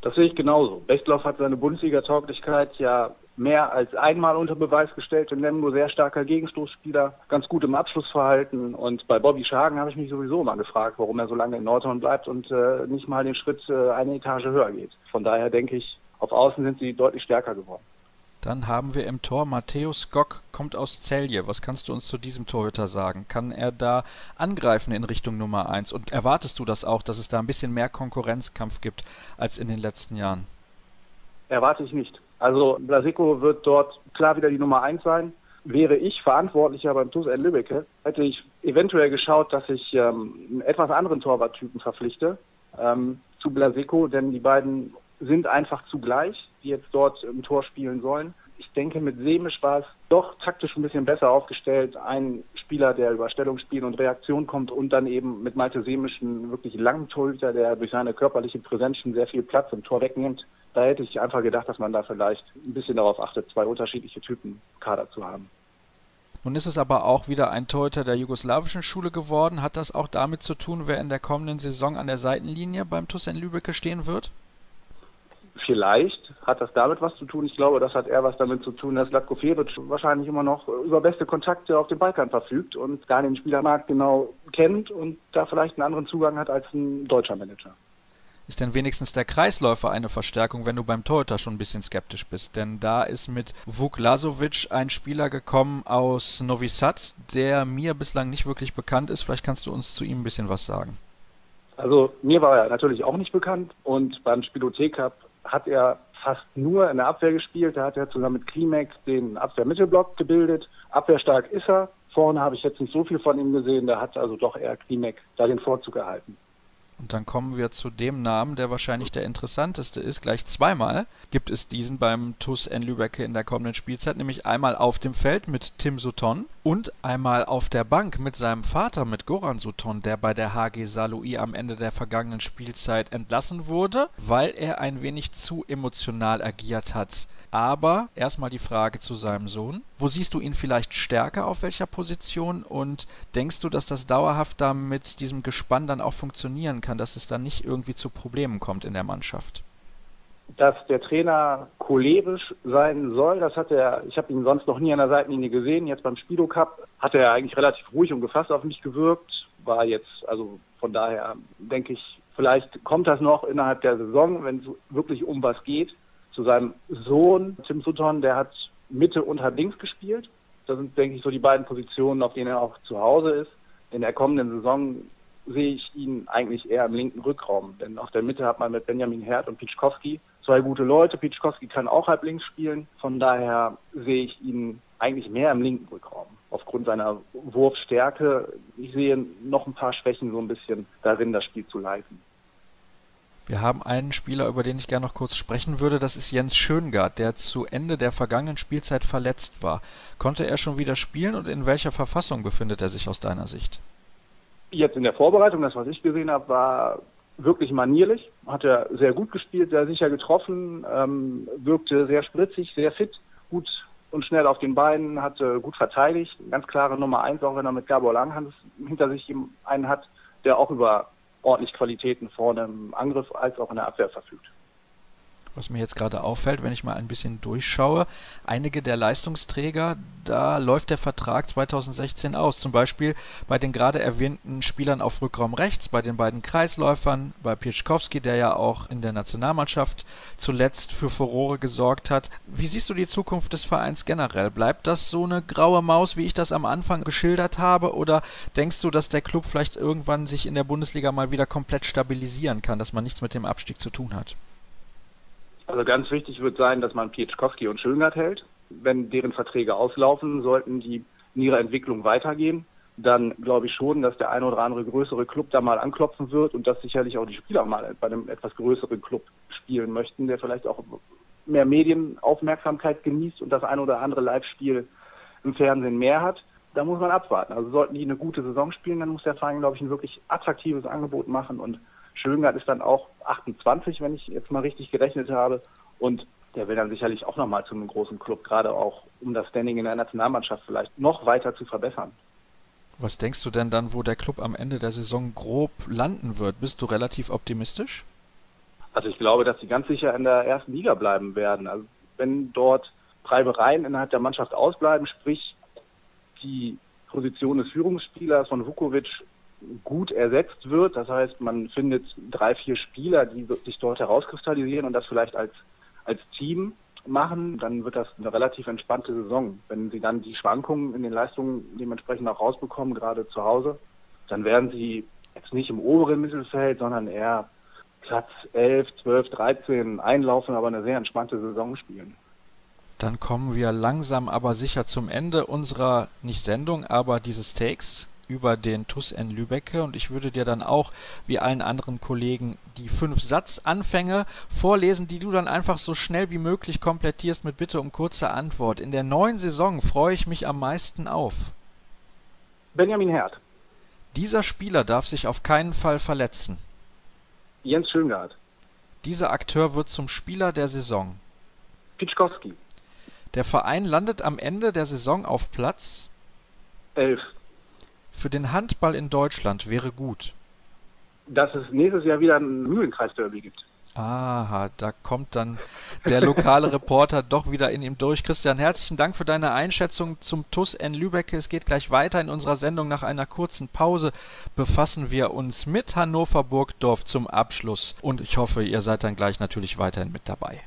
Das sehe ich genauso. Bechtloff hat seine Bundesliga-Tauglichkeit ja mehr als einmal unter Beweis gestellt. In Lemgo sehr starker Gegenstoßspieler, ganz gut im Abschlussverhalten. Und bei Bobby Schagen habe ich mich sowieso mal gefragt, warum er so lange in Nordhorn bleibt und äh, nicht mal den Schritt äh, eine Etage höher geht. Von daher denke ich, auf Außen sind sie deutlich stärker geworden. Dann haben wir im Tor Matthäus Gock, kommt aus Celje. Was kannst du uns zu diesem Torhüter sagen? Kann er da angreifen in Richtung Nummer 1? Und erwartest du das auch, dass es da ein bisschen mehr Konkurrenzkampf gibt als in den letzten Jahren? Erwarte ich nicht. Also Blasico wird dort klar wieder die Nummer eins sein. Wäre ich Verantwortlicher beim TuS N Lübbecke, hätte ich eventuell geschaut, dass ich ähm, einen etwas anderen Torwarttypen verpflichte ähm, zu Blasico, denn die beiden sind einfach zugleich, die jetzt dort im Tor spielen sollen. Ich denke, mit Semisch war es doch taktisch ein bisschen besser aufgestellt. Ein Spieler, der über Stellungsspiel und Reaktion kommt und dann eben mit Malte Semisch einen wirklich langen Torhüter, der durch seine körperliche Präsenz schon sehr viel Platz im Tor wegnimmt. Da hätte ich einfach gedacht, dass man da vielleicht ein bisschen darauf achtet, zwei unterschiedliche Typen Kader zu haben. Nun ist es aber auch wieder ein Torhüter der jugoslawischen Schule geworden. Hat das auch damit zu tun, wer in der kommenden Saison an der Seitenlinie beim TuS in Lübeck stehen wird? Vielleicht hat das damit was zu tun. Ich glaube, das hat eher was damit zu tun, dass Latko Feric wahrscheinlich immer noch über beste Kontakte auf dem Balkan verfügt und gar den Spielermarkt genau kennt und da vielleicht einen anderen Zugang hat als ein deutscher Manager. Ist denn wenigstens der Kreisläufer eine Verstärkung, wenn du beim Torhüter schon ein bisschen skeptisch bist? Denn da ist mit Vuk Lazovic ein Spieler gekommen aus Novi Sad, der mir bislang nicht wirklich bekannt ist. Vielleicht kannst du uns zu ihm ein bisschen was sagen. Also mir war er natürlich auch nicht bekannt und beim Spielothek Cup hat er fast nur in der Abwehr gespielt. Da hat er zusammen mit Klimek den Abwehrmittelblock gebildet. Abwehrstark ist er. Vorne habe ich jetzt nicht so viel von ihm gesehen. Da hat also doch eher Klimek da den Vorzug erhalten. Und dann kommen wir zu dem Namen, der wahrscheinlich der interessanteste ist. Gleich zweimal gibt es diesen beim TUS N Lübecke in der kommenden Spielzeit, nämlich einmal auf dem Feld mit Tim Sutton und einmal auf der Bank mit seinem Vater, mit Goran Sutton, der bei der HG Salui am Ende der vergangenen Spielzeit entlassen wurde, weil er ein wenig zu emotional agiert hat. Aber erstmal die Frage zu seinem Sohn. Wo siehst du ihn vielleicht stärker auf welcher Position und denkst du, dass das dauerhaft da mit diesem Gespann dann auch funktionieren kann, dass es dann nicht irgendwie zu Problemen kommt in der Mannschaft? Dass der Trainer cholerisch sein soll, das hat er, ich habe ihn sonst noch nie an der Seitenlinie gesehen, jetzt beim Spido Cup hat er eigentlich relativ ruhig und gefasst auf mich gewirkt, war jetzt, also von daher denke ich, vielleicht kommt das noch innerhalb der Saison, wenn es wirklich um was geht zu seinem Sohn Tim Sutton, der hat Mitte und halb links gespielt. Das sind, denke ich, so die beiden Positionen, auf denen er auch zu Hause ist. In der kommenden Saison sehe ich ihn eigentlich eher im linken Rückraum. Denn auf der Mitte hat man mit Benjamin Herd und Pitschkowski zwei gute Leute. Pitschkowski kann auch halb links spielen. Von daher sehe ich ihn eigentlich mehr im linken Rückraum. Aufgrund seiner Wurfstärke. Ich sehe noch ein paar Schwächen so ein bisschen darin, das Spiel zu leiten. Wir haben einen Spieler, über den ich gerne noch kurz sprechen würde. Das ist Jens Schöngard, der zu Ende der vergangenen Spielzeit verletzt war. Konnte er schon wieder spielen und in welcher Verfassung befindet er sich aus deiner Sicht? Jetzt in der Vorbereitung, das was ich gesehen habe, war wirklich manierlich, hat er sehr gut gespielt, sehr sicher getroffen, ähm, wirkte sehr spritzig, sehr fit, gut und schnell auf den Beinen, hat äh, gut verteidigt, ganz klare Nummer eins, auch wenn er mit Gabor Langhans hinter sich einen hat, der auch über ordentlich Qualitäten vorne im Angriff als auch in der Abwehr verfügt was mir jetzt gerade auffällt, wenn ich mal ein bisschen durchschaue, einige der Leistungsträger, da läuft der Vertrag 2016 aus. Zum Beispiel bei den gerade erwähnten Spielern auf Rückraum rechts, bei den beiden Kreisläufern, bei Pieczkowski, der ja auch in der Nationalmannschaft zuletzt für Furore gesorgt hat. Wie siehst du die Zukunft des Vereins generell? Bleibt das so eine graue Maus, wie ich das am Anfang geschildert habe? Oder denkst du, dass der Club vielleicht irgendwann sich in der Bundesliga mal wieder komplett stabilisieren kann, dass man nichts mit dem Abstieg zu tun hat? Also ganz wichtig wird sein, dass man Pietschkowski und Schöngard hält. Wenn deren Verträge auslaufen, sollten die in ihrer Entwicklung weitergehen. Dann glaube ich schon, dass der eine oder andere größere Club da mal anklopfen wird und dass sicherlich auch die Spieler mal bei einem etwas größeren Club spielen möchten, der vielleicht auch mehr Medienaufmerksamkeit genießt und das eine oder andere Live-Spiel im Fernsehen mehr hat. Da muss man abwarten. Also sollten die eine gute Saison spielen, dann muss der Verein, glaube ich, ein wirklich attraktives Angebot machen und Schöngard ist dann auch 28, wenn ich jetzt mal richtig gerechnet habe. Und der will dann sicherlich auch nochmal zu einem großen Club, gerade auch um das Standing in der Nationalmannschaft vielleicht noch weiter zu verbessern. Was denkst du denn dann, wo der Club am Ende der Saison grob landen wird? Bist du relativ optimistisch? Also ich glaube, dass sie ganz sicher in der ersten Liga bleiben werden. Also wenn dort Reibereien innerhalb der Mannschaft ausbleiben, sprich die Position des Führungsspielers von Vukovic gut ersetzt wird. Das heißt, man findet drei, vier Spieler, die sich dort herauskristallisieren und das vielleicht als, als Team machen, dann wird das eine relativ entspannte Saison. Wenn sie dann die Schwankungen in den Leistungen dementsprechend auch rausbekommen, gerade zu Hause, dann werden sie jetzt nicht im oberen Mittelfeld, sondern eher Platz 11, 12, 13 einlaufen, aber eine sehr entspannte Saison spielen. Dann kommen wir langsam aber sicher zum Ende unserer, nicht Sendung, aber dieses Takes über den TuS N Lübbecke und ich würde dir dann auch, wie allen anderen Kollegen, die fünf Satzanfänge vorlesen, die du dann einfach so schnell wie möglich komplettierst mit Bitte um kurze Antwort. In der neuen Saison freue ich mich am meisten auf. Benjamin Herd. Dieser Spieler darf sich auf keinen Fall verletzen. Jens Schöngard. Dieser Akteur wird zum Spieler der Saison. Pitschkowski. Der Verein landet am Ende der Saison auf Platz 11 für den Handball in Deutschland wäre gut? Dass es nächstes Jahr wieder ein Mühlenkreis-Derby gibt. Aha, da kommt dann der lokale Reporter doch wieder in ihm durch. Christian, herzlichen Dank für deine Einschätzung zum TUS N Lübeck. Es geht gleich weiter in unserer Sendung. Nach einer kurzen Pause befassen wir uns mit Hannover Burgdorf zum Abschluss. Und ich hoffe, ihr seid dann gleich natürlich weiterhin mit dabei.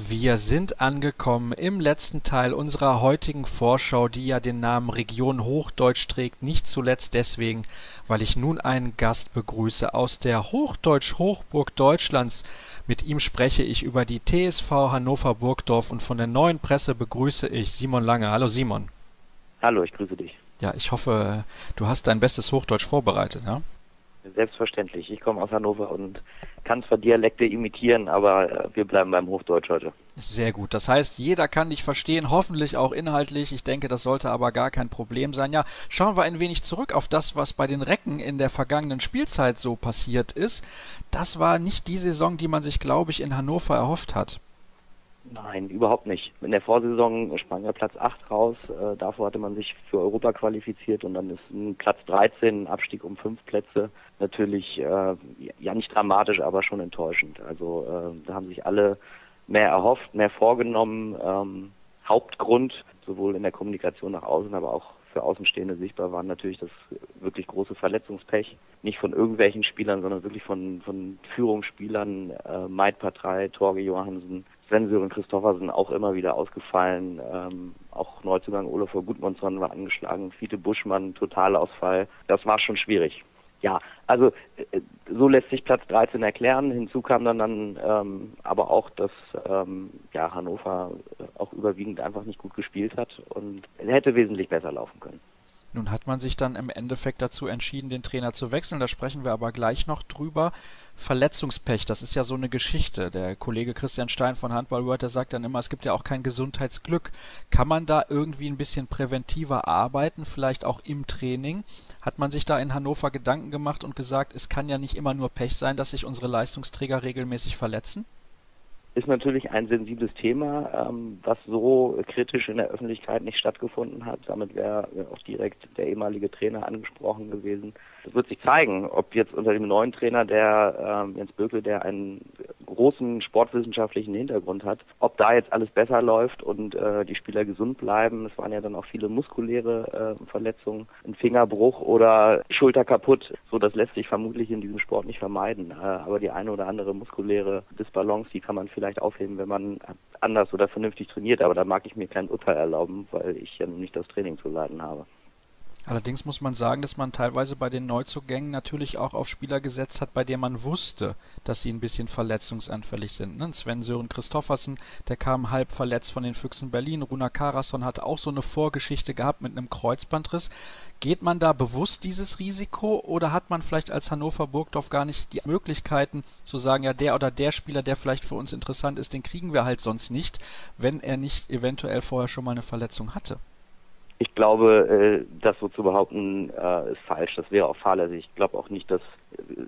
Wir sind angekommen im letzten Teil unserer heutigen Vorschau, die ja den Namen Region Hochdeutsch trägt, nicht zuletzt deswegen, weil ich nun einen Gast begrüße aus der Hochdeutsch-Hochburg Deutschlands. Mit ihm spreche ich über die TSV Hannover Burgdorf und von der neuen Presse begrüße ich Simon Lange. Hallo Simon. Hallo, ich grüße dich. Ja, ich hoffe, du hast dein bestes Hochdeutsch vorbereitet, ja? Selbstverständlich. Ich komme aus Hannover und kann zwar Dialekte imitieren, aber äh, wir bleiben beim Hochdeutsch heute. Sehr gut. Das heißt, jeder kann dich verstehen, hoffentlich auch inhaltlich. Ich denke, das sollte aber gar kein Problem sein. Ja, schauen wir ein wenig zurück auf das, was bei den Recken in der vergangenen Spielzeit so passiert ist. Das war nicht die Saison, die man sich, glaube ich, in Hannover erhofft hat. Nein, überhaupt nicht. In der Vorsaison sprang er Platz 8 raus. Äh, davor hatte man sich für Europa qualifiziert und dann ist ein Platz 13, ein Abstieg um fünf Plätze, natürlich äh, ja nicht dramatisch, aber schon enttäuschend. Also äh, da haben sich alle mehr erhofft, mehr vorgenommen. Ähm, Hauptgrund, sowohl in der Kommunikation nach außen, aber auch für Außenstehende sichtbar, war natürlich das wirklich große Verletzungspech. Nicht von irgendwelchen Spielern, sondern wirklich von, von Führungsspielern, äh, Maid Patrei, Torge Johansen, Sven Sören Christoffersen auch immer wieder ausgefallen. Ähm, auch Neuzugang Olafur Gudmundsson war angeschlagen, Fiete Buschmann, Totalausfall. Das war schon schwierig. Ja, also äh, so lässt sich Platz 13 erklären. Hinzu kam dann, dann ähm, aber auch, dass ähm, ja, Hannover auch überwiegend einfach nicht gut gespielt hat und hätte wesentlich besser laufen können. Nun hat man sich dann im Endeffekt dazu entschieden, den Trainer zu wechseln. Da sprechen wir aber gleich noch drüber. Verletzungspech, das ist ja so eine Geschichte. Der Kollege Christian Stein von Handball World, der sagt dann immer, es gibt ja auch kein Gesundheitsglück. Kann man da irgendwie ein bisschen präventiver arbeiten, vielleicht auch im Training? Hat man sich da in Hannover Gedanken gemacht und gesagt, es kann ja nicht immer nur Pech sein, dass sich unsere Leistungsträger regelmäßig verletzen? Ist natürlich ein sensibles Thema, ähm, was so kritisch in der Öffentlichkeit nicht stattgefunden hat. Damit wäre auch direkt der ehemalige Trainer angesprochen gewesen. Es wird sich zeigen, ob jetzt unter dem neuen Trainer, der ähm, Jens Bökel, der einen großen sportwissenschaftlichen Hintergrund hat, ob da jetzt alles besser läuft und äh, die Spieler gesund bleiben. Es waren ja dann auch viele muskuläre äh, Verletzungen, ein Fingerbruch oder Schulter kaputt. So, das lässt sich vermutlich in diesem Sport nicht vermeiden. Äh, aber die eine oder andere muskuläre Disbalance, die kann man vielleicht aufheben, wenn man anders oder vernünftig trainiert. Aber da mag ich mir kein Urteil erlauben, weil ich ja nicht das Training zu leiten habe. Allerdings muss man sagen, dass man teilweise bei den Neuzugängen natürlich auch auf Spieler gesetzt hat, bei denen man wusste, dass sie ein bisschen verletzungsanfällig sind. Ne? Sven-Sören Christoffersen, der kam halb verletzt von den Füchsen Berlin. Runa Karason hatte auch so eine Vorgeschichte gehabt mit einem Kreuzbandriss. Geht man da bewusst dieses Risiko oder hat man vielleicht als Hannover Burgdorf gar nicht die Möglichkeiten zu sagen, ja, der oder der Spieler, der vielleicht für uns interessant ist, den kriegen wir halt sonst nicht, wenn er nicht eventuell vorher schon mal eine Verletzung hatte? Ich glaube, äh, das so zu behaupten, äh, ist falsch. Das wäre auch fahrlässig. Ich glaube auch nicht, dass,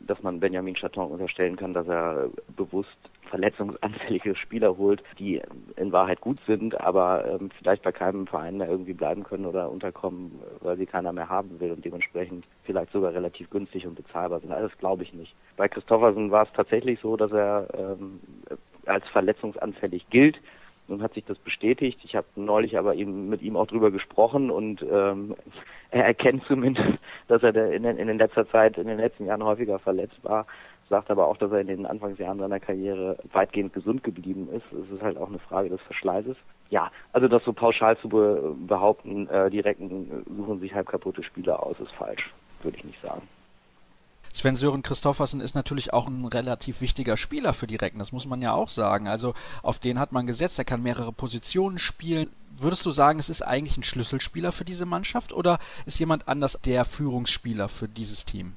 dass man Benjamin Chaton unterstellen kann, dass er bewusst verletzungsanfällige Spieler holt, die in Wahrheit gut sind, aber ähm, vielleicht bei keinem Verein mehr irgendwie bleiben können oder unterkommen, weil sie keiner mehr haben will und dementsprechend vielleicht sogar relativ günstig und bezahlbar sind. Das glaube ich nicht. Bei Christoffersen war es tatsächlich so, dass er ähm, als verletzungsanfällig gilt. Hat sich das bestätigt. Ich habe neulich aber eben mit ihm auch drüber gesprochen und ähm, er erkennt zumindest, dass er in, in letzter Zeit, in den letzten Jahren häufiger verletzt war, sagt aber auch, dass er in den Anfangsjahren seiner Karriere weitgehend gesund geblieben ist. Es ist halt auch eine Frage des Verschleißes. Ja, also das so pauschal zu be behaupten, äh, die Recken suchen sich halb kaputte Spieler aus, ist falsch, würde ich nicht sagen. Sven-Sören Christoffersen ist natürlich auch ein relativ wichtiger Spieler für die Recken, das muss man ja auch sagen. Also auf den hat man gesetzt, er kann mehrere Positionen spielen. Würdest du sagen, es ist eigentlich ein Schlüsselspieler für diese Mannschaft oder ist jemand anders der Führungsspieler für dieses Team?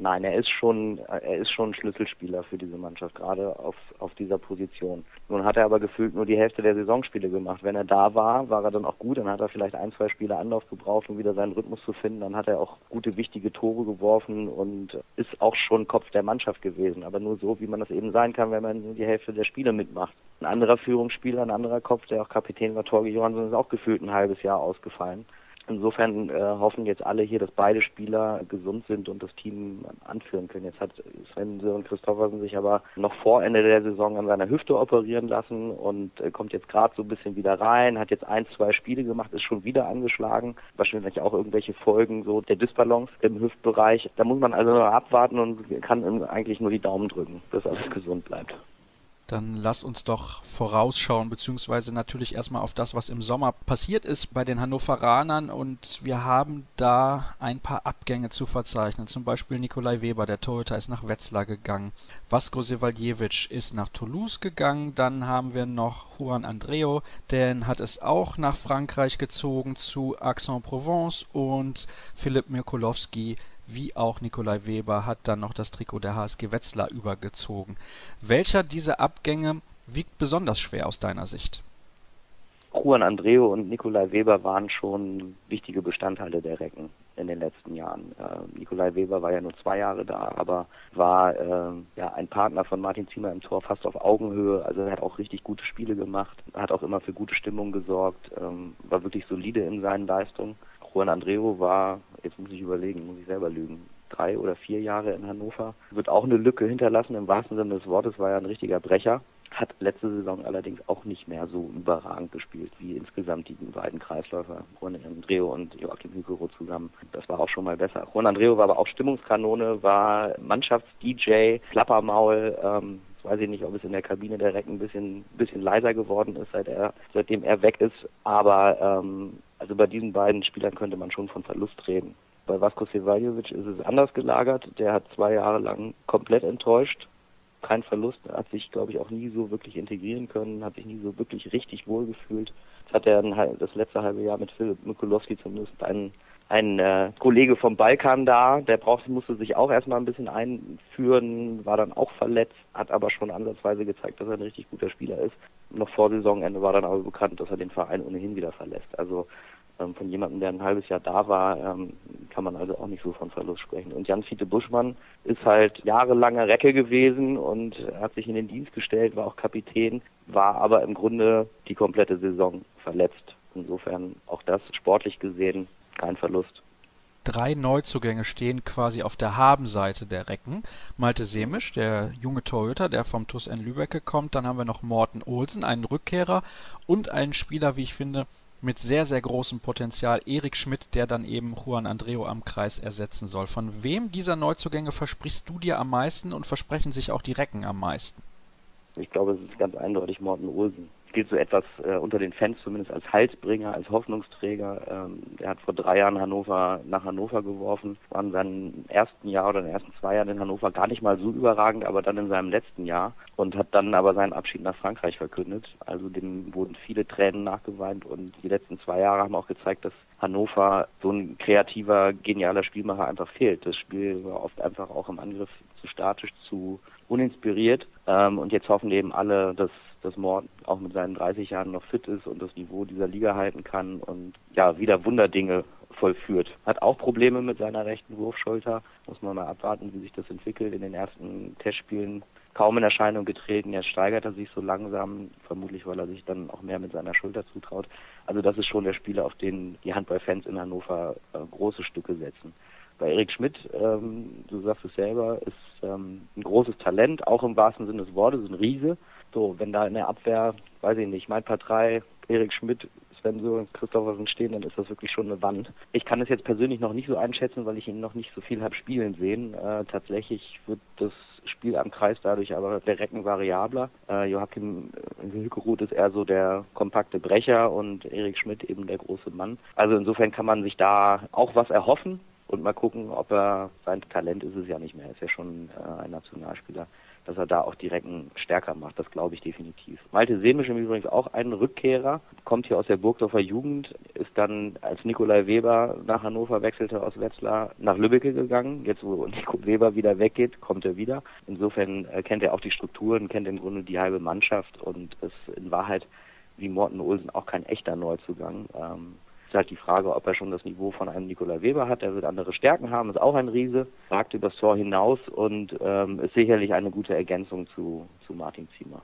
Nein, er ist schon, er ist schon Schlüsselspieler für diese Mannschaft, gerade auf, auf dieser Position. Nun hat er aber gefühlt nur die Hälfte der Saisonspiele gemacht. Wenn er da war, war er dann auch gut. Dann hat er vielleicht ein, zwei Spiele Anlauf gebraucht, um wieder seinen Rhythmus zu finden. Dann hat er auch gute, wichtige Tore geworfen und ist auch schon Kopf der Mannschaft gewesen. Aber nur so, wie man das eben sein kann, wenn man nur die Hälfte der Spiele mitmacht. Ein anderer Führungsspieler, ein anderer Kopf, der auch Kapitän war, Torge Johansson, ist auch gefühlt ein halbes Jahr ausgefallen. Insofern äh, hoffen jetzt alle hier, dass beide Spieler gesund sind und das Team anführen können. Jetzt hat Sven Sören Christoffersen sich aber noch vor Ende der Saison an seiner Hüfte operieren lassen und äh, kommt jetzt gerade so ein bisschen wieder rein, hat jetzt ein, zwei Spiele gemacht, ist schon wieder angeschlagen. Wahrscheinlich auch irgendwelche Folgen so der Disbalance im Hüftbereich. Da muss man also noch abwarten und kann eigentlich nur die Daumen drücken, dass alles gesund bleibt. Dann lass uns doch vorausschauen, beziehungsweise natürlich erstmal auf das, was im Sommer passiert ist bei den Hannoveranern. Und wir haben da ein paar Abgänge zu verzeichnen. Zum Beispiel Nikolai Weber, der Torhüter, ist nach Wetzlar gegangen. Vasco Sevaljevic ist nach Toulouse gegangen. Dann haben wir noch Juan Andreo, den hat es auch nach Frankreich gezogen zu Aix-en-Provence. Und Philipp Mirkolowski wie auch Nikolai Weber hat dann noch das Trikot der HSG Wetzlar übergezogen. Welcher dieser Abgänge wiegt besonders schwer aus deiner Sicht? Juan Andreo und Nikolai Weber waren schon wichtige Bestandteile der Recken in den letzten Jahren. Äh, Nikolai Weber war ja nur zwei Jahre da, aber war äh, ja ein Partner von Martin Ziemer im Tor fast auf Augenhöhe. Also er hat auch richtig gute Spiele gemacht, hat auch immer für gute Stimmung gesorgt, ähm, war wirklich solide in seinen Leistungen. Juan Andreo war, jetzt muss ich überlegen, muss ich selber lügen, drei oder vier Jahre in Hannover. Wird auch eine Lücke hinterlassen, im wahrsten Sinne des Wortes war er ein richtiger Brecher. Hat letzte Saison allerdings auch nicht mehr so überragend gespielt wie insgesamt die beiden Kreisläufer, Juan Andreo und Joachim Hügero zusammen. Das war auch schon mal besser. Juan Andreo war aber auch Stimmungskanone, war Mannschafts-DJ, Klappermaul, ähm, weiß ich nicht, ob es in der Kabine Recken ein bisschen, bisschen leiser geworden ist, seit er, seitdem er weg ist. Aber ähm, also bei diesen beiden Spielern könnte man schon von Verlust reden. Bei Vasko Sevaljovic ist es anders gelagert. Der hat zwei Jahre lang komplett enttäuscht. Kein Verlust, hat sich, glaube ich, auch nie so wirklich integrieren können, hat sich nie so wirklich richtig wohlgefühlt. Jetzt hat er das letzte halbe Jahr mit Philipp Mikulowski zumindest einen ein äh, Kollege vom Balkan da, der brauchte, musste sich auch erstmal ein bisschen einführen, war dann auch verletzt, hat aber schon ansatzweise gezeigt, dass er ein richtig guter Spieler ist. Noch vor Saisonende war dann aber bekannt, dass er den Verein ohnehin wieder verlässt. Also von jemandem, der ein halbes Jahr da war, ähm, kann man also auch nicht so von Verlust sprechen. Und Jan-Fiete Buschmann ist halt jahrelanger Recke gewesen und hat sich in den Dienst gestellt, war auch Kapitän, war aber im Grunde die komplette Saison verletzt. Insofern auch das sportlich gesehen kein Verlust. Drei Neuzugänge stehen quasi auf der Habenseite der Recken. Malte Semisch, der junge Torhüter, der vom TuS N Lübeck kommt. Dann haben wir noch Morten Olsen, einen Rückkehrer und einen Spieler, wie ich finde, mit sehr, sehr großem Potenzial, Erik Schmidt, der dann eben Juan Andreo am Kreis ersetzen soll. Von wem dieser Neuzugänge versprichst du dir am meisten und versprechen sich auch die Recken am meisten? Ich glaube, es ist ganz eindeutig Morten Olsen gilt so etwas äh, unter den Fans zumindest als Halsbringer, als Hoffnungsträger. Ähm, er hat vor drei Jahren Hannover nach Hannover geworfen, war in seinem ersten Jahr oder in den ersten zwei Jahren in Hannover gar nicht mal so überragend, aber dann in seinem letzten Jahr und hat dann aber seinen Abschied nach Frankreich verkündet. Also dem wurden viele Tränen nachgeweint und die letzten zwei Jahre haben auch gezeigt, dass Hannover so ein kreativer, genialer Spielmacher einfach fehlt. Das Spiel war oft einfach auch im Angriff zu statisch, zu uninspiriert. Ähm, und jetzt hoffen eben alle, dass dass Morten auch mit seinen 30 Jahren noch fit ist und das Niveau dieser Liga halten kann und ja, wieder Wunderdinge vollführt. Hat auch Probleme mit seiner rechten Wurfschulter. Muss man mal abwarten, wie sich das entwickelt. In den ersten Testspielen kaum in Erscheinung getreten. Jetzt steigert er sich so langsam, vermutlich weil er sich dann auch mehr mit seiner Schulter zutraut. Also das ist schon der Spieler, auf den die Handballfans in Hannover äh, große Stücke setzen. Bei Erik Schmidt, ähm, du sagst es selber, ist ähm, ein großes Talent, auch im wahrsten Sinne des Wortes, ein Riese. So, wenn da in der Abwehr, weiß ich nicht, mein Partei, Erik Schmidt, Sven Sören, Christophersen stehen, dann ist das wirklich schon eine Wand. Ich kann es jetzt persönlich noch nicht so einschätzen, weil ich ihn noch nicht so viel habe spielen sehen. Äh, tatsächlich wird das Spiel am Kreis dadurch aber der Recken variabler. Äh, Joachim Hülkeruth ist eher so der kompakte Brecher und Erik Schmidt eben der große Mann. Also insofern kann man sich da auch was erhoffen und mal gucken, ob er sein Talent ist es ja nicht mehr. Ist ja schon äh, ein Nationalspieler, dass er da auch direkt stärker macht. Das glaube ich definitiv. Malte Semisch im Übrigen auch ein Rückkehrer, kommt hier aus der Burgdorfer Jugend, ist dann als Nikolai Weber nach Hannover wechselte aus Wetzlar nach Lübbecke gegangen. Jetzt wo Nico Weber wieder weggeht, kommt er wieder. Insofern äh, kennt er auch die Strukturen, kennt im Grunde die halbe Mannschaft und ist in Wahrheit wie Morten Olsen auch kein echter Neuzugang. Ähm, ist halt die Frage, ob er schon das Niveau von einem Nikola Weber hat. Er wird andere Stärken haben, ist auch ein Riese, ragt übers Tor hinaus und ähm, ist sicherlich eine gute Ergänzung zu, zu Martin Ziemer.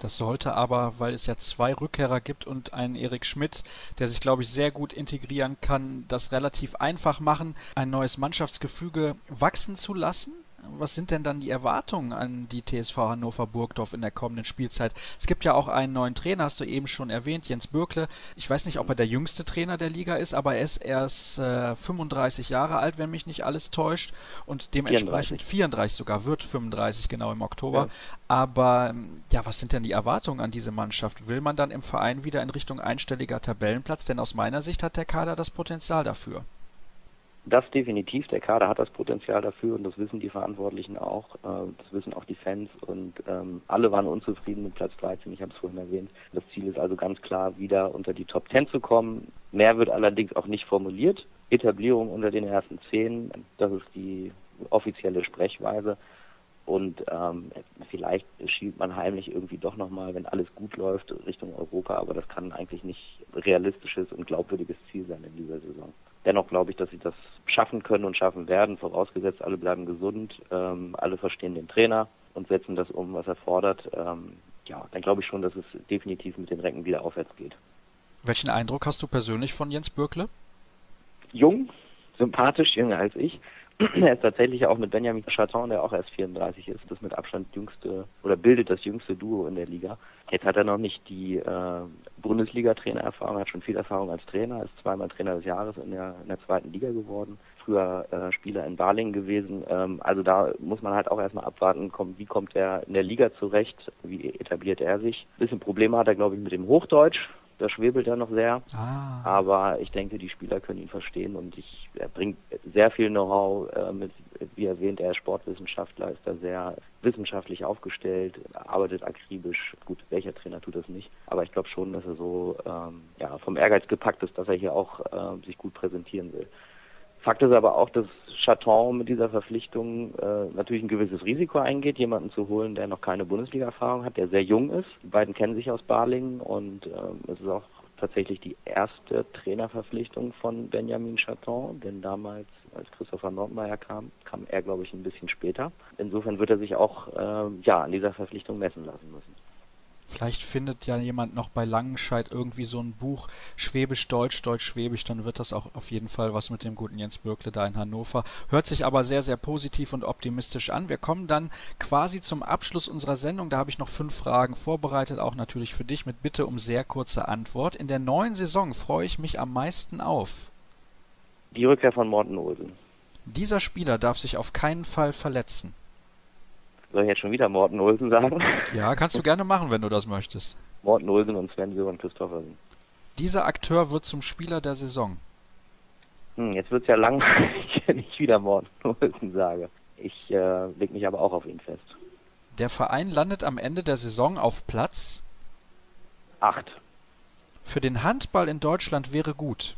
Das sollte aber, weil es ja zwei Rückkehrer gibt und einen Erik Schmidt, der sich, glaube ich, sehr gut integrieren kann, das relativ einfach machen, ein neues Mannschaftsgefüge wachsen zu lassen was sind denn dann die Erwartungen an die TSV Hannover Burgdorf in der kommenden Spielzeit? Es gibt ja auch einen neuen Trainer, hast du eben schon erwähnt, Jens Bürkle. Ich weiß nicht, ob er der jüngste Trainer der Liga ist, aber er ist erst äh, 35 Jahre alt, wenn mich nicht alles täuscht und dementsprechend 34, 34 sogar, wird 35 genau im Oktober. Ja. Aber ja, was sind denn die Erwartungen an diese Mannschaft? Will man dann im Verein wieder in Richtung einstelliger Tabellenplatz? Denn aus meiner Sicht hat der Kader das Potenzial dafür. Das definitiv, der Kader hat das Potenzial dafür und das wissen die Verantwortlichen auch, äh, das wissen auch die Fans und ähm, alle waren unzufrieden mit Platz 13, ich habe es vorhin erwähnt. Das Ziel ist also ganz klar, wieder unter die Top 10 zu kommen. Mehr wird allerdings auch nicht formuliert. Etablierung unter den ersten 10, das ist die offizielle Sprechweise. Und ähm, vielleicht schielt man heimlich irgendwie doch nochmal, wenn alles gut läuft, Richtung Europa, aber das kann eigentlich nicht realistisches und glaubwürdiges Ziel sein in dieser Saison. Dennoch glaube ich, dass sie das schaffen können und schaffen werden, vorausgesetzt alle bleiben gesund, ähm, alle verstehen den Trainer und setzen das um, was er fordert. Ähm, ja, dann glaube ich schon, dass es definitiv mit den Recken wieder aufwärts geht. Welchen Eindruck hast du persönlich von Jens Bürkle? Jung, sympathisch, jünger als ich. er ist tatsächlich auch mit Benjamin Chaton, der auch erst 34 ist, das mit Abstand jüngste oder bildet das jüngste Duo in der Liga. Jetzt hat er noch nicht die äh, Bundesliga-Trainererfahrung, hat schon viel Erfahrung als Trainer, ist zweimal Trainer des Jahres in der, in der zweiten Liga geworden. früher äh, Spieler in Barling gewesen. Ähm, also da muss man halt auch erstmal abwarten, kommt, wie kommt er in der Liga zurecht, wie etabliert er sich. Ein bisschen Probleme hat er, glaube ich, mit dem Hochdeutsch. Da schwebelt er noch sehr. Ah. Aber ich denke, die Spieler können ihn verstehen und ich, er bringt sehr viel Know-how äh, mit. Wie erwähnt, er ist Sportwissenschaftler, ist da sehr wissenschaftlich aufgestellt, arbeitet akribisch. Gut, welcher Trainer tut das nicht? Aber ich glaube schon, dass er so ähm, ja, vom Ehrgeiz gepackt ist, dass er hier auch äh, sich gut präsentieren will. Fakt ist aber auch, dass Chaton mit dieser Verpflichtung äh, natürlich ein gewisses Risiko eingeht, jemanden zu holen, der noch keine Bundesliga-Erfahrung hat, der sehr jung ist. Die beiden kennen sich aus Balingen und ähm, es ist auch tatsächlich die erste Trainerverpflichtung von Benjamin Chaton, denn damals, als Christopher Nordmeier kam, kam er, glaube ich, ein bisschen später. Insofern wird er sich auch äh, ja, an dieser Verpflichtung messen lassen müssen. Vielleicht findet ja jemand noch bei Langenscheid irgendwie so ein Buch Schwäbisch-Deutsch, Deutsch-Schwäbisch, dann wird das auch auf jeden Fall was mit dem guten Jens Bürkle da in Hannover. Hört sich aber sehr, sehr positiv und optimistisch an. Wir kommen dann quasi zum Abschluss unserer Sendung. Da habe ich noch fünf Fragen vorbereitet, auch natürlich für dich mit Bitte um sehr kurze Antwort. In der neuen Saison freue ich mich am meisten auf. Die Rückkehr von Morten Olsen. Dieser Spieler darf sich auf keinen Fall verletzen. Soll ich jetzt schon wieder Morten Olsen sagen? Ja, kannst du gerne machen, wenn du das möchtest. Morten Olsen und Sven Sören Christoffersen. Dieser Akteur wird zum Spieler der Saison. Hm, jetzt wird's ja langweilig, wenn ich wieder Morten Olsen sage. Ich äh, leg mich aber auch auf ihn fest. Der Verein landet am Ende der Saison auf Platz 8. Für den Handball in Deutschland wäre gut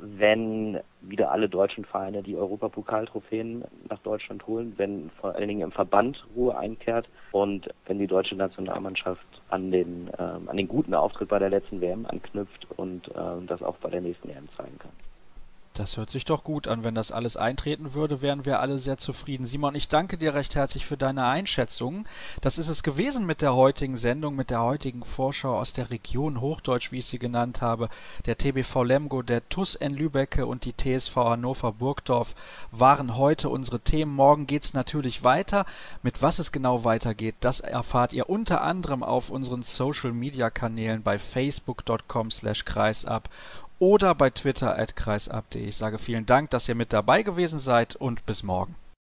wenn wieder alle deutschen Vereine die Europapokaltrophäen nach Deutschland holen, wenn vor allen Dingen im Verband Ruhe einkehrt und wenn die deutsche Nationalmannschaft an den, ähm, an den guten Auftritt bei der letzten WM anknüpft und ähm, das auch bei der nächsten EM zeigen kann. Das hört sich doch gut an. Wenn das alles eintreten würde, wären wir alle sehr zufrieden. Simon, ich danke dir recht herzlich für deine Einschätzung. Das ist es gewesen mit der heutigen Sendung, mit der heutigen Vorschau aus der Region Hochdeutsch, wie ich sie genannt habe. Der TBV Lemgo, der TUS N Lübecke und die TSV Hannover Burgdorf waren heute unsere Themen. Morgen geht's natürlich weiter. Mit was es genau weitergeht, das erfahrt ihr unter anderem auf unseren Social Media Kanälen bei facebook.com slash kreisab oder bei Twitter kreisab.de. Ich sage vielen Dank, dass ihr mit dabei gewesen seid und bis morgen.